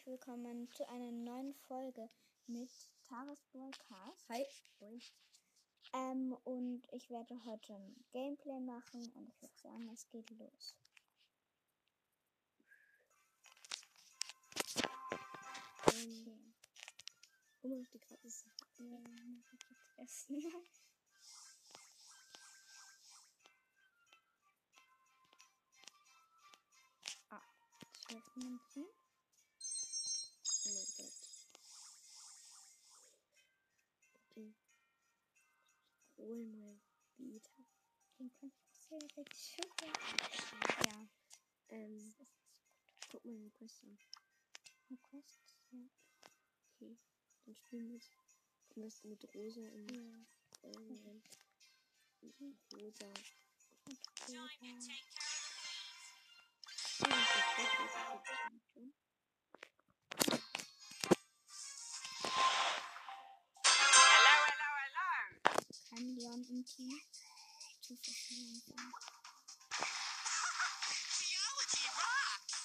herzlich willkommen zu einer neuen Folge mit Taras Broadcast. Hi. Ähm, und ich werde heute ein Gameplay machen und ich würde sagen, es geht los. Guck mal auf die gratis jetzt essen. ah, zwölf Münzen. Oh Den könnte ich auch sehr richtig schön. Ja, Ähm, das guck mal den Quest an. eine Quest. Ja. Okay. Dann spielen wir am besten mit Rosa und ja. ähm, Rosa. Und Rosa. Das das hello. kein Leon im Team. Verschiedenen sind. Geology rocks.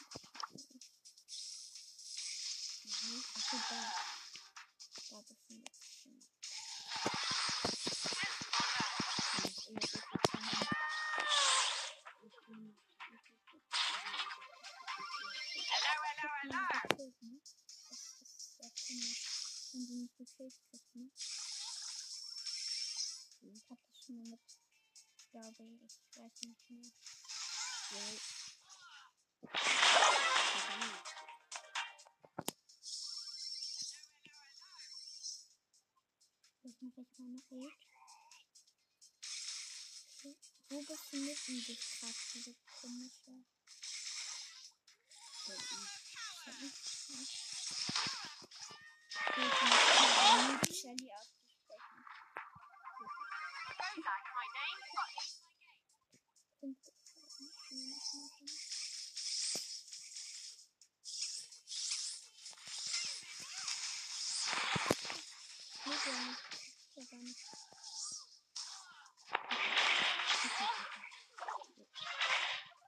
Mhm. Achso, da. Da jemand. Das ist immer so gut zu haben. Ich bin- Hello, hello, hello. Ne? Das ist sehr komisch, wenn die nicht gekillt kriegt, ne? Ich hab das schon mal mit, glaube ich, ich weiß nicht mehr. Verdammt. Jetzt mache ich meine Ult. Okay. Wo befindet sich gerade diese komische? Unten. Da ist was. Okay, ich nicht Shelly auszusprechen. Nicht.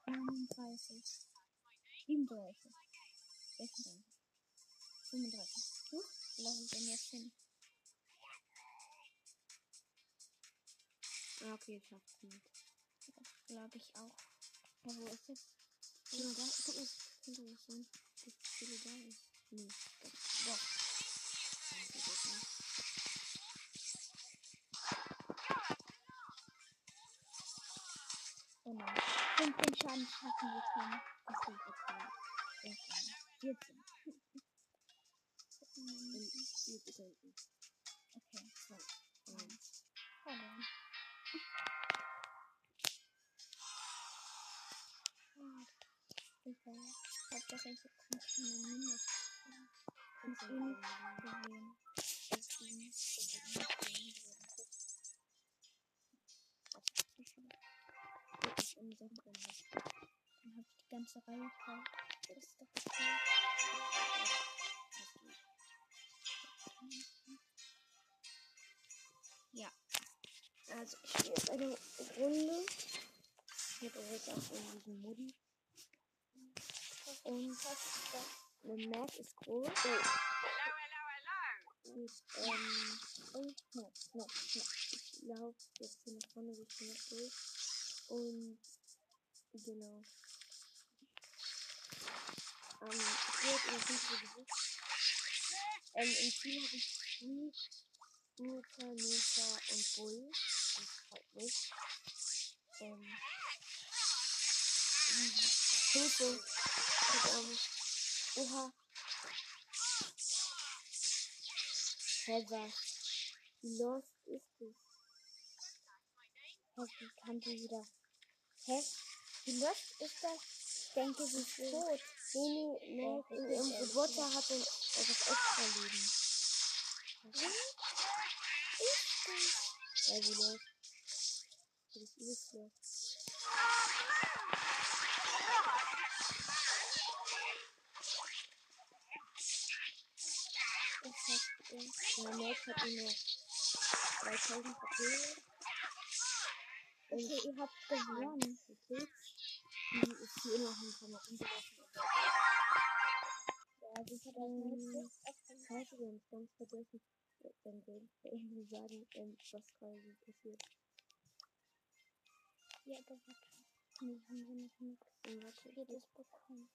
Neununddreißig. Siebenunddreißig. Sechsunddreißig. Fünfunddreißig. Wo lasse ich denn jetzt hin? Ah, okay, ich schaff's nicht. Glaube ich auch. Ja, wo ist jetzt? Guck mal, da, guck mal, das ist. Nee, das Doch. das geht jetzt nicht. Oh nein. 15 Schaden schaffen wir können. Achso, okay. Irgendwann. 14. Und Ich bekomme keine Minus. Ist eh nicht. Ist eh nicht Problem. Das ist drin. Dann habe ich die ganze Reihe voll. Das ist doch okay. Ja. Also, ich spiele jetzt eine Runde. Mit Rosa und diesem Modi. Und eine Map ist groß. Oh, Hello, hello, hello. und, ähm, oh, no, no, no. Ich laufe jetzt hier nach vorne Richtung nach durch. Und, genau. Ähm, ich werde in fünf gesucht. Ähm, im Team habe ich Free, Nurka, Nurka und Bull. Das freut mich. Ähm, Hilfe. Oha. Heather. Wie lost ist es? Hä, die wieder? Hä? Wie lost ist das? Ich denke, sie ist tot. Nee, nee, in ihrem Roboter hat er das extra Leben. Was ist das? Ja, wie lost. Das ist übelst lost. Hat, äh, mein Mate hat nur noch 3000 HP. Okay, ihr habt gewonnen. Okay. Die ist hier immer noch ein paar Mal. Ja, Also ich habe Ähm, das Scheiße, wir es ganz vergessen, Gameplay zu sagen, ähm, was gerade so passiert. Ja, aber warte. Nee, haben wir nicht mit Und warte, ich viertes bekommen.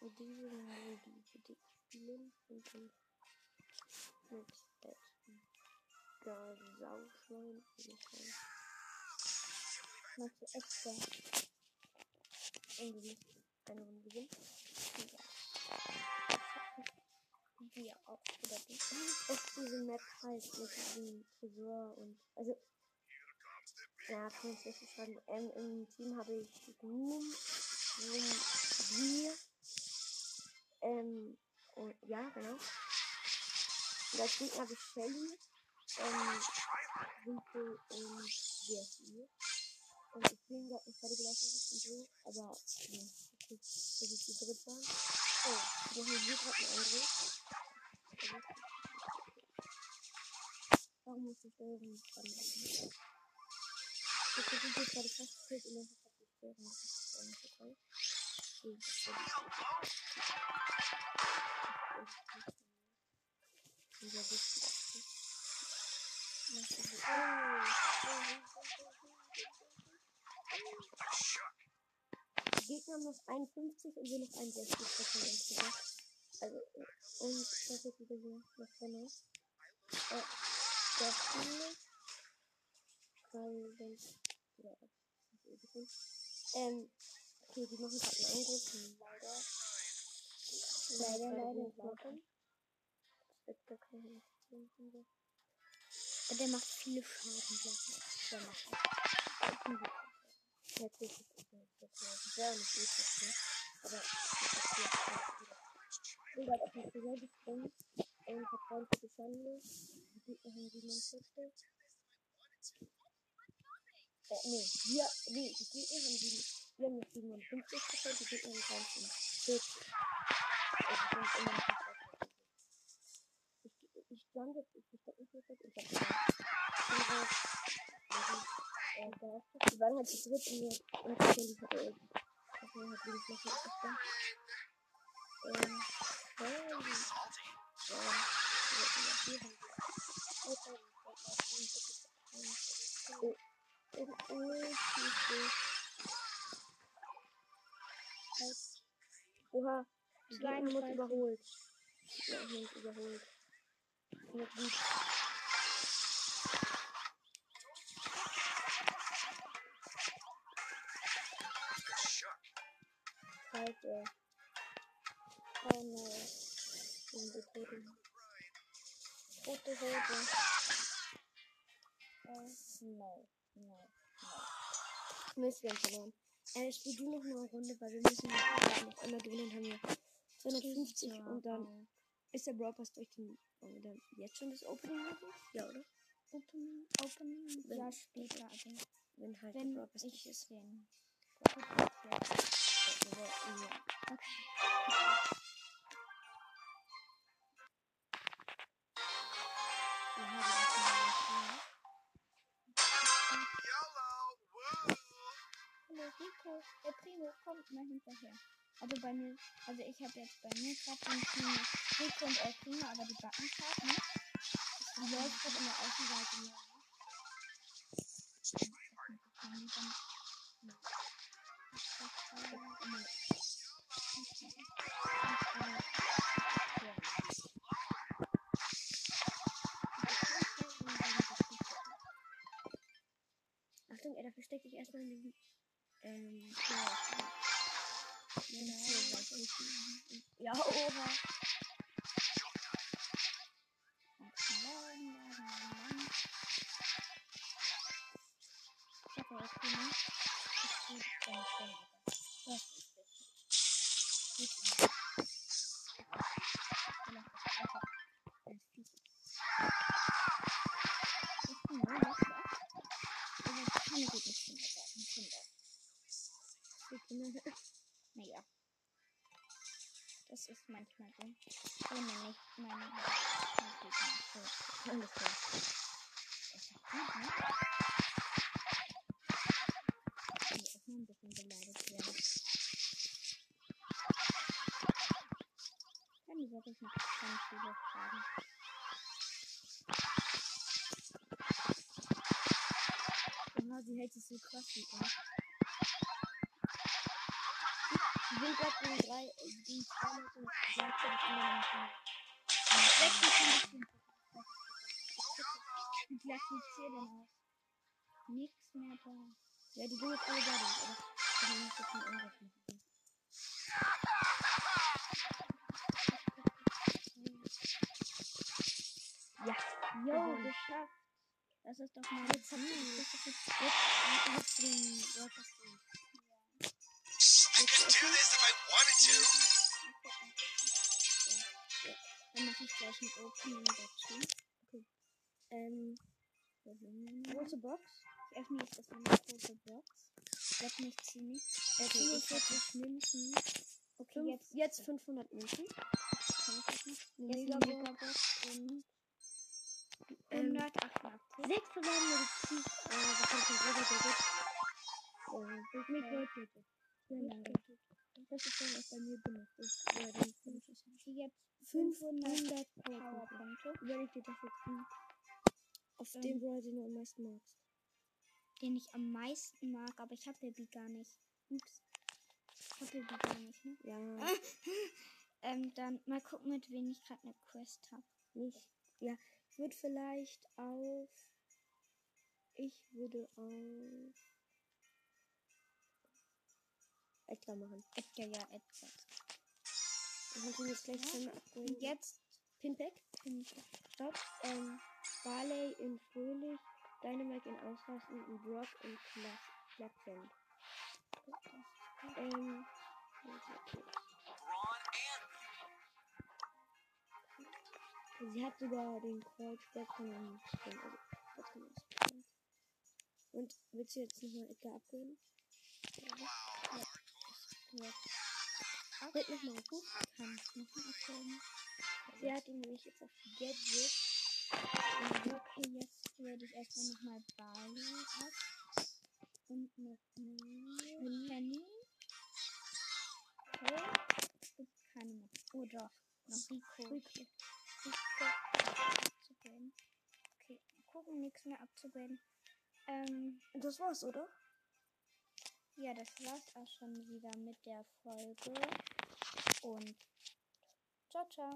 Und diese Mal die spielen und dann mit. Gar Sauschwein. Sauschwein. Machst du extra? Musst eine Runde gewinnen. Wir auch. Oder du? Auf diese Map heißt mit diesem Tresor und also ja, kann ich nicht beschreiben. Ähm, Im Team habe ich Ruhm, Ruhm, Bier, ähm, und, ja, genau. Und als Gegner habe ich Shelly, ähm, Rico und Jesse. Und ich bin gerade nicht fertig gelaufen und so, aber, nee, okay, das ist die dritte. Oh, wir haben hier gerade einen Angriff. Warum muss ich Steuerung nicht dran? Ich versuche jetzt gerade fast viel und dann hat das auch nicht so toll. Okay, das ist Dieser wichtig. Die Gegner noch 51 und wir noch 61 Prozent. Also, und das ist wieder hier nach vorne. Äh, der Spiele. Weil, wenn, ja, das ist eh. Ähm, okay, die machen gerade einen Angriff, leider. Leider, leider, leider. Wird gar keine Investition von so. Aber der macht viele Schaden, glaube ich. Der macht das. Natürlich ist das nicht so. Das wäre nicht üblich, ne? Aber das ist jetzt Ich bin gerade auf den Friseur gesprungen. Und ich hab 43 Schande. Die Gegner haben 47. Äh, nee, wir, nee, die Gegner haben die, wir haben noch 57 Prozent, die Gegner haben 43. Also sind immer noch nicht. Ich, ich stand jetzt, ich verstecke mich jetzt, ich hab gesagt, also, äh, waren halt zu dritt in der, und tatsächlich hatte ich, das war halt ich da. Ähm, ja, ja, ja, ja, oh, oh, oh, oh, halt, oha, die uns 32. überholt. Haben uns überholt. Ja, gut. Scheiße. Oh. Wir sind die Toten. Tote Hose. Äh, no, no, no. Mist, wir haben verloren. Äh, spiel du noch eine Runde, weil wir müssen noch noch einmal gewinnen, haben wir 250 und dann ist der Brawl Pass durch den, wollen wir dann jetzt schon das Opening machen? Ja, oder? Open, open, Wenn- ja, später, aber Wenn halt wenn der Brawl Pass ich durch ist. den. Ja. Das mal YOLO! Woo! Hallo Rico, der Primo kommt mal hinterher. Also bei mir, also ich habe jetzt bei mir gerade den Team Rico und El Primo, aber die backen gerade, ne? Die läuft gerade in der Außenseite mehr. Achtung, er da versteckt sich erstmal in diesem. Ähm, ja, Genau, weiß ich. Ja, oha. Ich habe jetzt gemacht. Ich bin ganz schnell. Das ist besser. Gut. Ich bin nur noch da. Ich kann gut nicht finden. Ich bin nur noch da. Das ist manchmal so. Wenn man nicht mein, Gegner so. Ist gut, ne? Ich muss auch mal ein bisschen beleidigt werden. Kann dieser ich noch keine Schule fragen. Aha, sie hält sich so krass mit an. Sind gerade gegen drei, äh, gegen zwei Leute und gleichzeitig immer noch nicht. Wie klassifiziert denn aus? Nix mehr da. Ja, die gehen jetzt alle da aber ich kann nicht so viel Angriff machen. Ja, Jo, geschafft. Das ist doch mal Jetzt haben wir das ist jetzt, jetzt, jetzt den Broadcast durch. I could do this if I wanted to. Dann mache ich gleich ein Opening dazu. Ähm, Große Box. Ich öffne jetzt erstmal eine große Box. Sag nicht ziemlich. äh, Okay, 45 Münzen. Okay, jetzt jetzt 500 Münzen. das Megabox. Megabox und Ähm, 188. Sechs verbleibende Medizin. Äh, was kommt von Roger David? Äh, ich mich heute bitte. Ja, leider. Das ist das, was bei mir benutzt ist. Ja, dann fünf. Okay, jetzt 500 Powerpunkte. Ich dir dafür kriegen. Auf Ähm. den Brawler, den du am meisten magst. den ich am meisten mag, aber ich habe Baby gar nicht. Ups. Ich habe Baby gar nicht, ne? Ja, Ähm, dann mal gucken, mit wem ich gerade eine Quest habe. nicht. Ja, ich würde vielleicht auf. Ich würde auf. Edgar machen. Edgar, ja, Edgar. Ich muss ihn jetzt gleich Ja. zweimal upgraden. Und jetzt Pinpack. ich Stopp. Ähm, Barley in Fröhlich, Dynamite in Ausrasten und Brock in Klackband. Ähm, sie hat sogar den Kreuzberg von dem Spring. Also, das kann man ausprobieren. Und willst du jetzt nochmal Edgar upgraden? Ja. Red nochmal auf. kann ich noch mal abholen. Sie hat ihn nämlich jetzt auf Gadget. Okay, jetzt werde ich erstmal nochmal Barley ab. Und noch Penny. Okay. Gibt keine mehr. Oh doch. Noch Rico. Rico. abzugraden. Okay, gucken, nichts mehr abzugraden. Ähm, Und das war's, oder? Ja, das war's auch schon wieder mit der Folge. Und ciao, ciao.